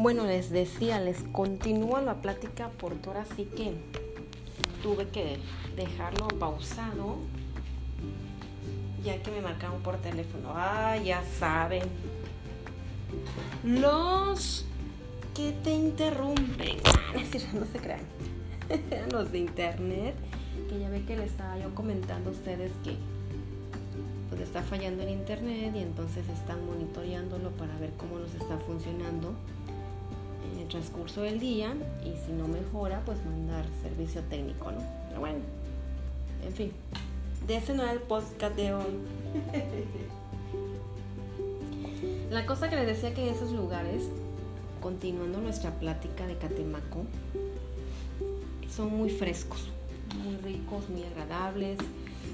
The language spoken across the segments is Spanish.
Bueno, les decía, les continúo la plática porque ahora sí que tuve que dejarlo pausado ya que me marcaron por teléfono. Ah, ya saben. Los que te interrumpen. no se crean. Los de internet. Que ya ve que les estaba yo comentando a ustedes que pues está fallando el internet y entonces están monitoreándolo para ver cómo nos está funcionando en el transcurso del día y si no mejora pues mandar servicio técnico, ¿no? Pero bueno, en fin, de ese no era el podcast de hoy. La cosa que les decía que en esos lugares, continuando nuestra plática de Catemaco, son muy frescos, muy ricos, muy agradables.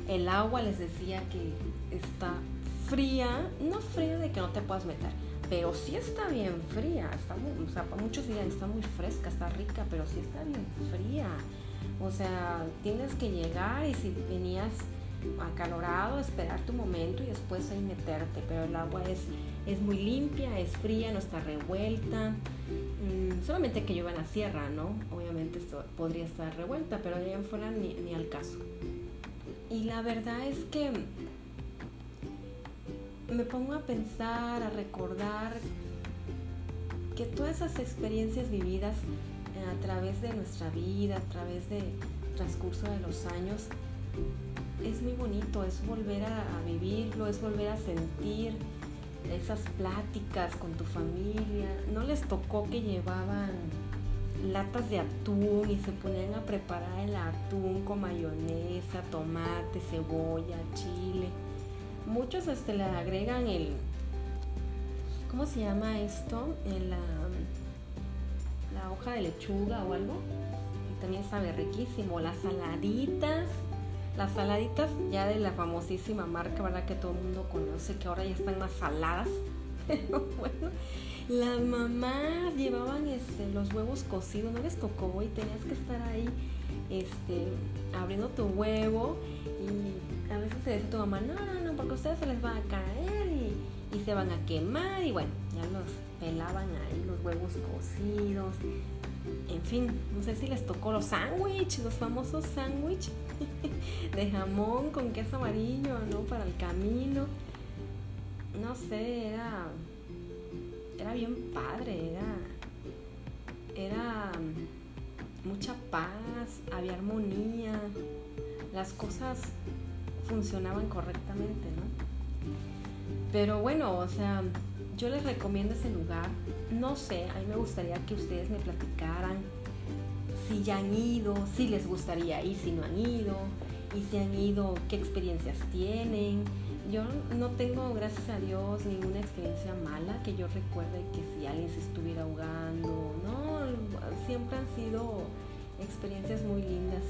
El agua les decía que está fría, no fría de que no te puedas meter, pero sí está bien fría. Está o sea, para muchos días está muy fresca, está rica, pero sí está bien fría. O sea, tienes que llegar y si venías acalorado, esperar tu momento y después ahí meterte, pero el agua es, es muy limpia, es fría, no está revuelta. Mm, solamente que yo en la sierra, ¿no? Obviamente esto podría estar revuelta, pero allá en fuera ni, ni al caso. Y la verdad es que me pongo a pensar, a recordar que todas esas experiencias vividas a través de nuestra vida, a través del transcurso de los años, es muy bonito, es volver a, vivirlo, es volver a sentir esas pláticas con tu familia. ¿No les tocó que llevaban latas de atún y se ponían a preparar el atún con mayonesa, tomate, cebolla, chile? Muchos este, le agregan el... ¿Cómo se llama esto? la, la hoja de lechuga o algo. Y también sabe riquísimo. Las saladitas las saladitas ya de la famosísima marca, ¿verdad? Que todo el mundo conoce, que ahora ya están más saladas. Pero bueno, las mamás llevaban este, los huevos cocidos, no les tocó y tenías que estar ahí este, abriendo tu huevo y a veces se decía tu mamá, no, no, no, porque a ustedes se les va a caer y, y se van a quemar y bueno, ya los pelaban ahí los huevos cocidos en fin, no sé si les tocó los sándwiches, los famosos sándwiches de jamón con queso amarillo, ¿no? Para el camino. No sé, era, era bien padre, era, era mucha paz, había armonía, las cosas funcionaban correctamente, ¿no? Pero bueno, o sea, yo les recomiendo ese lugar. No sé, a mí me gustaría que ustedes me platicaran si ya han ido, si les gustaría ir, si no han ido, y si han ido, qué experiencias tienen. Yo no tengo, gracias a Dios, ninguna experiencia mala que yo recuerde que si alguien se estuviera ahogando. No, siempre han sido experiencias muy lindas,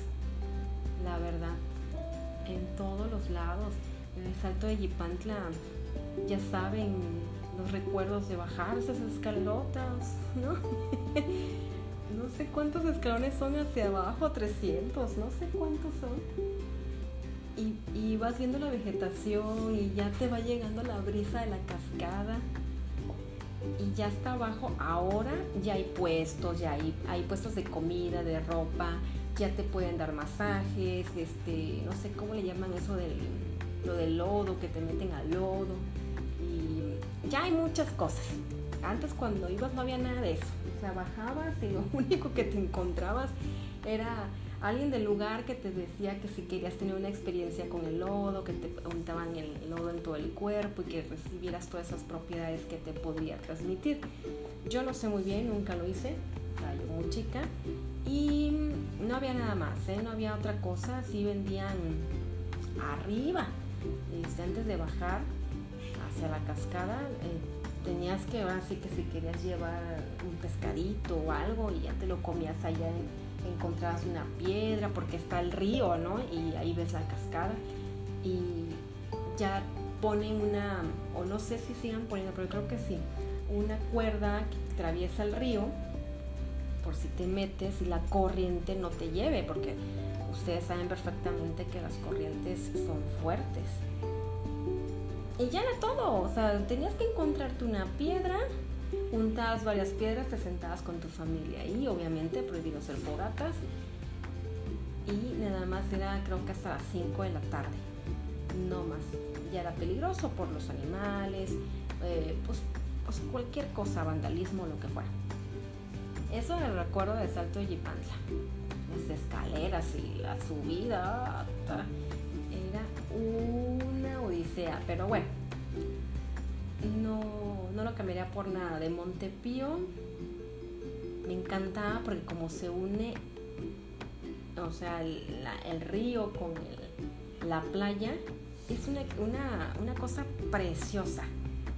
la verdad, en todos los lados. En el salto de Yipantla, ya saben, los recuerdos de bajar esas escalotas, ¿no? no sé cuántos escalones son hacia abajo, 300, no sé cuántos son. Y, y, vas viendo la vegetación y ya te va llegando la brisa de la cascada y ya está abajo. Ahora ya hay puestos, ya hay, hay puestos de comida, de ropa, ya te pueden dar masajes, este, no sé cómo le llaman eso del, lo del lodo, que te meten al lodo ya hay muchas cosas. Antes cuando ibas no había nada de eso. O sea, bajabas y lo único que te encontrabas era alguien del lugar que te decía que si querías tener una experiencia con el lodo, que te untaban el lodo en todo el cuerpo y que recibieras todas esas propiedades que te podría transmitir. Yo no sé muy bien, nunca lo hice, o yo muy chica, y no había nada más, ¿eh? no había otra cosa, sí vendían arriba, este, antes de bajar, hacia la cascada, eh, tenías que, así que si querías llevar un pescadito o algo y ya te lo comías allá, encontrabas una piedra porque está el río, ¿no? Y ahí ves la cascada y ya ponen una, o no sé si sigan poniendo, pero creo que sí, una cuerda que atraviesa el río por si te metes y la corriente no te lleve, porque ustedes saben perfectamente que las corrientes son fuertes. Y ya era todo, o sea, tenías que encontrarte una piedra, juntas varias piedras, te sentabas con tu familia y obviamente prohibido hacer fogatas y nada más era creo que hasta las 5 de la tarde, no más. Ya era peligroso por los animales, eh, pues, cualquier cosa, vandalismo, lo que fuera. Eso es el recuerdo de Salto de Yipantla. Las escaleras y la subida era una odisea, pero bueno, no, no lo cambiaría por nada. De Montepío me encantaba porque como se une o sea, el, río con la playa, es una, cosa preciosa.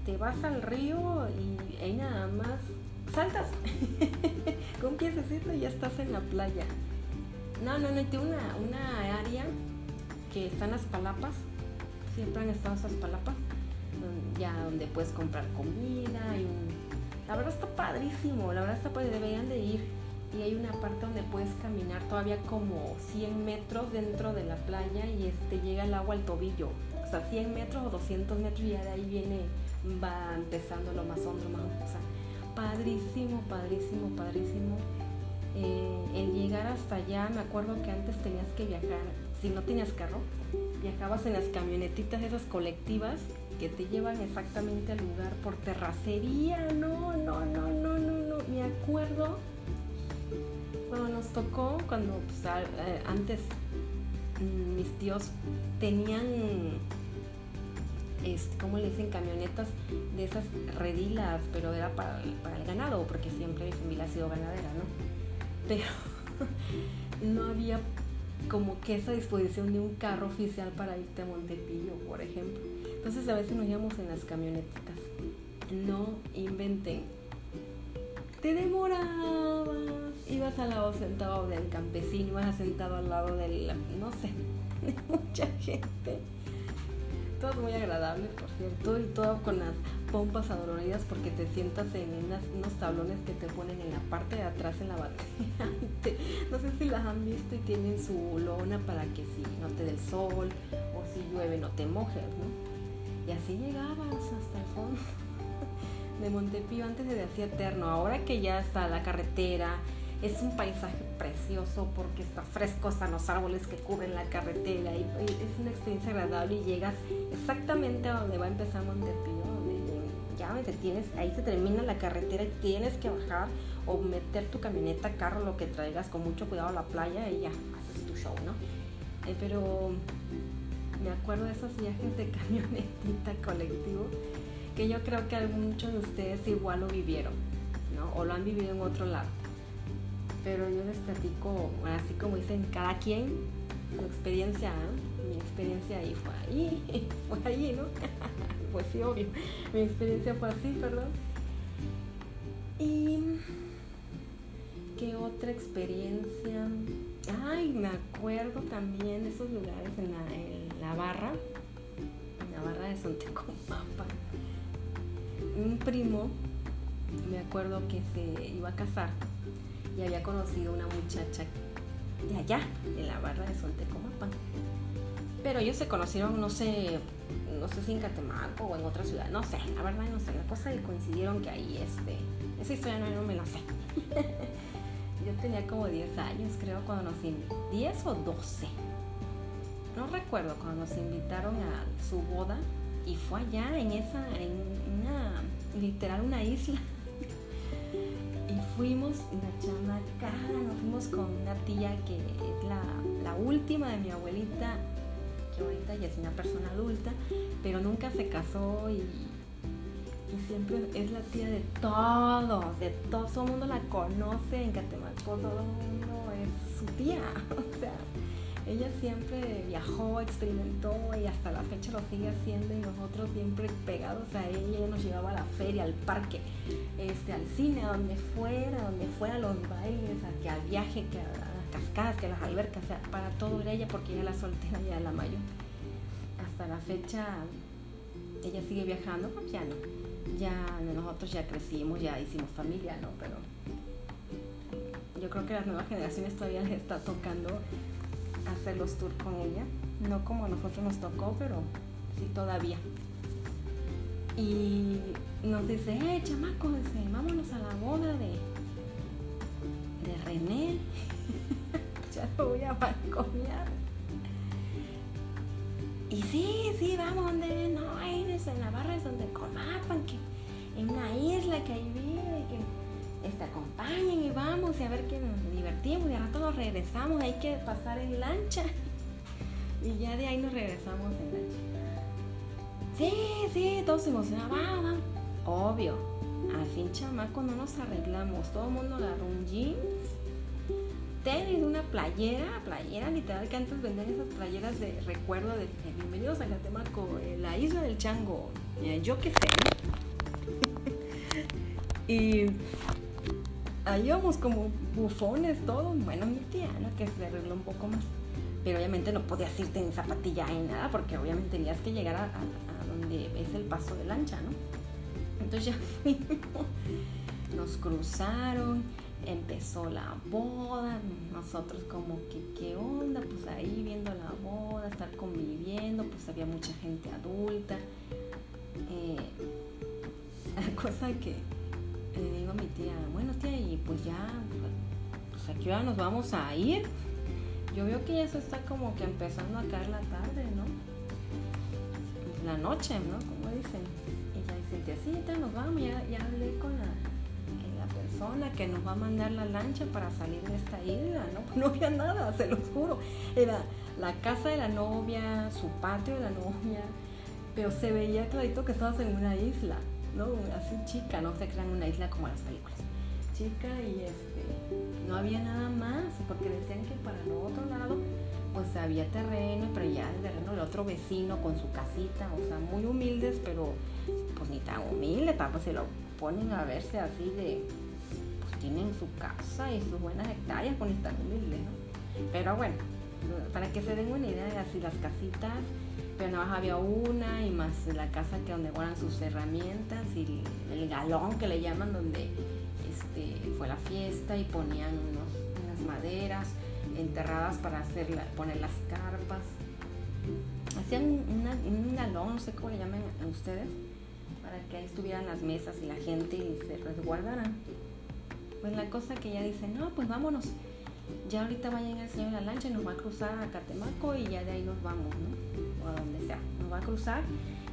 Te vas al río y ahí nada más saltas con un piececito ya estás en la playa. No, no, no, tiene una, una área que están las palapas, siempre han estado esas palapas, ya donde puedes comprar comida y. La verdad está padrísimo, la verdad está padre, deberían de ir y hay una parte donde puedes caminar todavía como 100 metros dentro de la playa y este llega el agua al tobillo. O sea, 100 metros o 200 metros y ya de ahí viene, va empezando lo más hondo, O sea, padrísimo, padrísimo, padrísimo. Eh, el llegar hasta allá, me acuerdo que antes tenías que viajar, si no tenías carro, viajabas en las camionetitas esas colectivas que te llevan exactamente al lugar por terracería. No, no, no, no, no, no. Me acuerdo cuando nos tocó, cuando pues, eh, antes mm, mis tíos tenían, este, ¿cómo le dicen? Camionetas de esas redilas, pero era para, el ganado, porque siempre mi familia ha sido ganadera, ¿no? Pero no había como que esa disposición de un carro oficial para irte a Montepillo, por ejemplo. Entonces a veces nos íbamos en las camionetitas. No inventen. Te demorabas ibas al lado sentado del campesino, ibas sentado al lado del, no sé, de mucha gente. Todo muy agradable, por cierto, y todo con las pompas adoloridas porque te sientas en unos tablones que te ponen en la parte de atrás en la batería. no sé si las han visto y tienen su lona para que si no te dé el sol o si llueve no te mojes, ¿no? Y así llegabas hasta el fondo de Montepío antes de decir Eterno. Ahora que ya está la carretera, es un paisaje precioso porque está fresco, están los árboles que cubren la carretera y, es una experiencia agradable y llegas exactamente a donde va a empezar Montepío, donde ya te tienes, ahí se termina la carretera y tienes que bajar o meter tu camioneta, carro, lo que traigas con mucho cuidado a la playa y ya haces tu show, ¿no? Eh, pero me acuerdo de esos viajes de camionetita colectivo que yo creo que muchos de ustedes igual lo vivieron, ¿no? O lo han vivido en otro lado pero yo les platico, así como dicen, cada quien su experiencia, mi experiencia ahí fue ahí, fue allí, ¿no? pues sí, obvio, mi experiencia fue así, perdón. Y qué otra experiencia. Ay, me acuerdo también de esos lugares en la, en la barra, en la barra de Sontecomapa. Un primo, me acuerdo que se iba a casar y había conocido una muchacha de allá, en la barra de Soltecomapan. Pero ellos se conocieron, no sé, no sé si en Catemaco o en otra ciudad, no sé, la verdad no sé. La cosa que coincidieron que ahí, este, esa historia no, me la sé. Yo tenía como 10 años, creo, cuando nos invitaron, 10 o 12. No recuerdo, cuando nos invitaron a su boda y fue allá en esa, en una, literal una isla fuimos una chamaca, nos fuimos con una tía que es la, última de mi abuelita, que ahorita ya es una persona adulta, pero nunca se casó y, siempre es la tía de todos, de todo, todo el mundo la conoce en Catemaco, todo el mundo es su tía, o sea, ella siempre viajó, experimentó y hasta la fecha lo sigue haciendo y nosotros siempre pegados a ella, ella nos llevaba a la feria, al parque, este, al cine, a donde fuera, donde fuera, a los bailes, a que al viaje, que a las cascadas, que a las albercas, para todo era ella porque ella la soltera, ya la mayor. Hasta la fecha ella sigue viajando, pues ya no. Ya nosotros ya crecimos, ya hicimos familia, ¿no? Pero yo creo que a las nuevas generaciones todavía les está tocando hacer los tours con ella. No como a nosotros nos tocó, pero sí todavía. Y nos dice, eh, chamaco, vámonos a la boda de, de René. ya lo voy a balconear. Y sí, sí, vamos donde no, en Navarra es donde Comapan, que en una isla que ahí este, acompañen y vamos y a ver que nos divertimos y a rato nos regresamos, hay que pasar en lancha. Y ya de ahí nos regresamos en lancha. Sí, sí, todos vamos, Obvio, al fin chamaco no nos arreglamos, todo el mundo agarró un jeans, tenis, una playera, playera literal que antes vendían esas playeras de recuerdo de, bienvenidos a Catemaco, eh, la isla del chango, yo qué sé. y ahí íbamos como bufones todos, bueno mi tía, ¿no? que se arregló un poco más. Pero obviamente no podías irte en zapatilla ni nada, porque obviamente tenías que llegar a donde es el paso de lancha, ¿no? Entonces ya fuimos, nos cruzaron, empezó la boda, nosotros como que qué onda, pues ahí viendo la boda, estar conviviendo, pues había mucha gente adulta. Eh, cosa que le digo a mi tía, bueno tía, y pues ya, pues aquí ahora nos vamos a ir. Yo veo que ya se está como que empezando a caer la tarde, ¿no? La noche, ¿no? Como dicen. Y ya dice, sí, ya nos vamos, ya, ya hablé con la, la, persona que nos va a mandar la lancha para salir de esta isla, ¿no? No había nada, se los juro. Era la casa de la novia, su patio de la novia, pero se veía clarito que estabas en una isla, ¿no? Así chica, no se crean una isla como las películas. Chica y este, no había nada más, porque decían que para el otro lado pues había terreno, pero ya el terreno del otro vecino con su casita, o sea, muy humildes, pero pues ni tan humildes, pues se lo ponen a verse así de, pues tienen su casa y sus buenas hectáreas, pues ni tan humildes, ¿no? Pero bueno, para que se den una idea de así las casitas, pero nada más había una y más la casa que donde guardan sus herramientas y el, galón que le llaman donde este, fue la fiesta y ponían unas maderas enterradas para hacer poner las carpas. Hacían un galón, no sé cómo le llaman a ustedes, para que ahí estuvieran las mesas y la gente y se resguardaran. Pues la cosa que ella dice, no, pues vámonos. Ya ahorita va a llegar el señor en la lancha y nos va a cruzar a Catemaco y ya de ahí nos vamos, ¿no? O a donde sea. Nos va a cruzar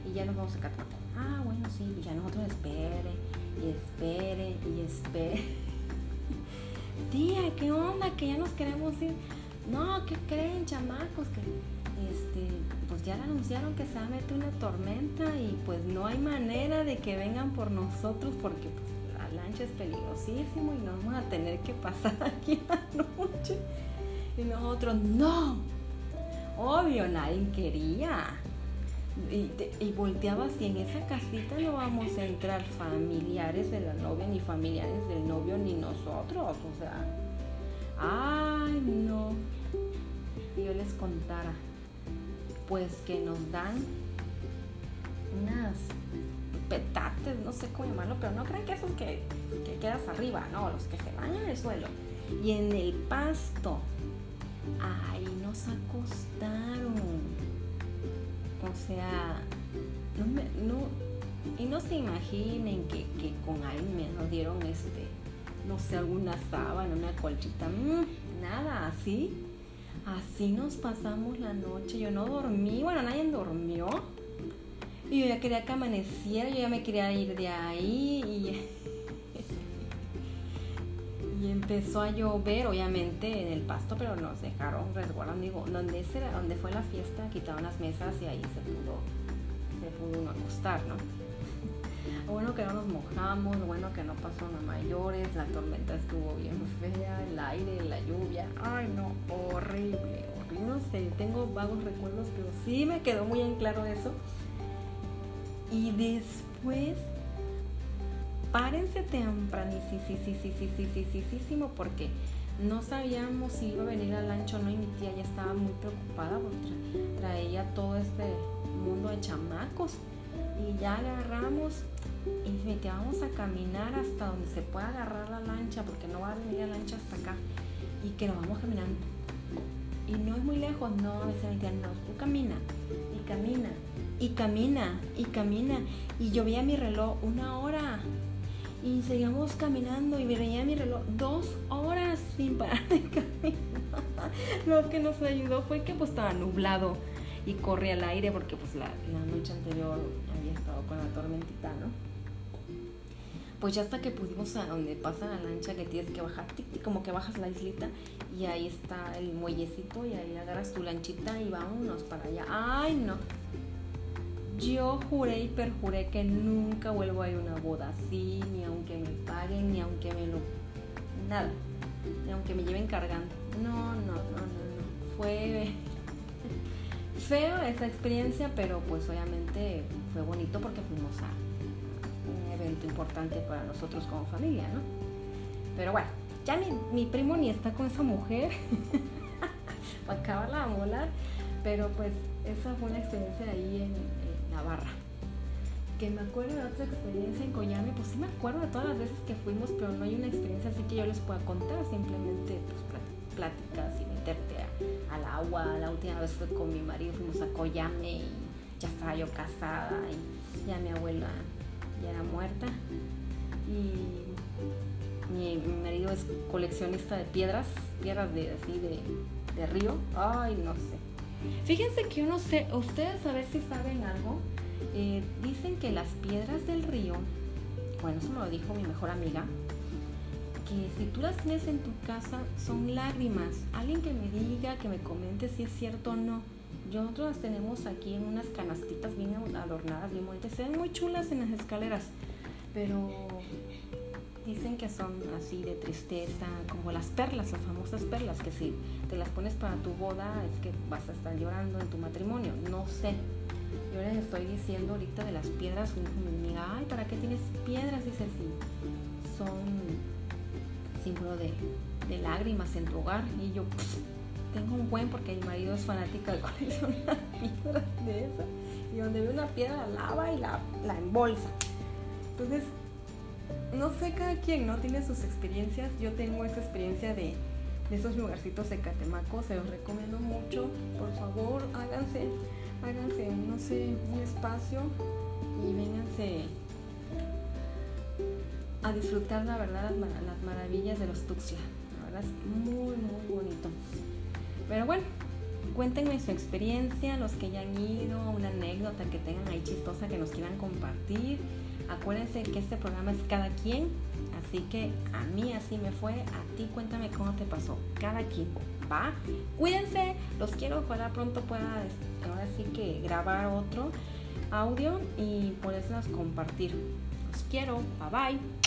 y ya nos vamos a Catemaco. Ah, bueno, sí, ya nosotros espere y espere y espere tía, ¿qué onda? Que ya nos queremos ir. No, ¿qué creen, chamacos? Que este, pues ya le anunciaron que se va a meter una tormenta y pues no hay manera de que vengan por nosotros porque pues, la lancha es peligrosísimo y nos vamos a tener que pasar aquí la noche. Y nosotros, no, obvio, nadie quería. Y, y volteaba así, en esa casita no vamos a entrar familiares de la novia, ni familiares del novio, ni nosotros, o sea, ay no, y yo les contara, pues que nos dan unas petates, no sé cómo llamarlo, pero no crean que esos que, que quedas arriba, no, los que se van en el suelo. Y en el pasto, nos acostaron o sea, no, y no se imaginen que, con alguien nos dieron este, no sé, alguna sábana, una colchita, mm, nada, así. Así nos pasamos la noche. Yo no dormí, bueno, nadie durmió. Y yo ya quería que amaneciera, yo ya me quería ir de ahí y empezó a llover, obviamente, en el pasto, pero nos dejaron resguardar. Digo, donde, donde fue la fiesta, quitaron las mesas y ahí se pudo, se pudo uno acostar, ¿no? bueno que no nos mojamos, bueno que no pasó a mayores, la tormenta estuvo bien fea, el aire, la lluvia, ay no, horrible, horrible, no sé, tengo vagos recuerdos, pero sí me quedó muy en claro eso. Y después párense tempranísimo porque no sabíamos si iba a venir al ancho o no y mi tía ya estaba muy preocupada porque traía todo este mundo de chamacos. Y ya agarramos y mi tía vamos a caminar hasta donde se pueda agarrar la lancha porque no va a venir la lancha hasta acá y que nos vamos caminando y no es muy lejos, no, a veces me no, tú camina y camina y camina y camina y yo veía mi reloj una hora y seguíamos caminando y veía mi reloj dos horas sin parar de caminar. Lo que nos ayudó fue que pues estaba nublado y corría el aire porque pues la, la noche anterior había estado con la tormentita, ¿no? pues ya hasta que pudimos a donde pasa la lancha que tienes que bajar, como que bajas la islita y ahí está el muellecito y ahí agarras tu lanchita y vámonos para allá. Ay, no. Yo juré y perjuré que nunca vuelvo a ir a una boda así, ni aunque me paguen, ni aunque me lo... Nada. Ni aunque me lleven cargando. No, no, no, no, no. Fue feo esa experiencia, pero pues obviamente fue bonito porque fuimos a evento importante para nosotros como familia, ¿no? Pero bueno, ya mi, mi primo ni está con esa mujer para acabarla de molar, pero pues esa fue una experiencia ahí en, Navarra. Que me acuerdo de otra experiencia en Coyame, pues sí me acuerdo de todas las veces que fuimos, pero no hay una experiencia así que yo les pueda contar, simplemente pues pláticas y meterte al agua. La última vez fue con mi marido, fuimos a Coyame y ya estaba yo casada y ya mi abuela era muerta. Y mi, marido es coleccionista de piedras, piedras de así de, río. Ay, no sé. Fíjense que yo no sé, ustedes a ver si saben algo. Eh, dicen que las piedras del río, bueno, eso me lo dijo mi mejor amiga, que si tú las tienes en tu casa son lágrimas. Alguien que me diga, que me comente si es cierto o no. Nosotros las tenemos aquí en unas canastitas bien adornadas, bien bonitas. Se ven muy chulas en las escaleras, pero dicen que son así de tristeza, como las perlas, las famosas perlas, que si te las pones para tu boda es que vas a estar llorando en tu matrimonio. No sé. Yo les estoy diciendo ahorita de las piedras, mi amiga, ay, ¿para qué tienes piedras? Dice, sí, son símbolo de, de lágrimas en tu hogar. Y yo, tengo un buen porque mi marido es fanático de coleccionar piedras de esas. Y donde ve una piedra la lava y la, la embolsa. Entonces, no sé, cada quien no tiene sus experiencias. Yo tengo esa experiencia de, de esos lugarcitos de Catemaco. Se los recomiendo mucho. Por favor, háganse, háganse, no sé, un espacio y vénganse a disfrutar la verdad las, maravillas de los Tuxtla. La verdad es muy, muy bonito. Pero bueno, cuéntenme su experiencia, los que ya han ido, una anécdota que tengan ahí chistosa que nos quieran compartir. Acuérdense que este programa es cada quien, así que a mí así me fue, a ti cuéntame cómo te pasó, cada quien, ¿va? Cuídense, los quiero, ojalá pronto pueda, ahora sí que grabar otro audio y podérselos compartir. Los quiero, bye bye.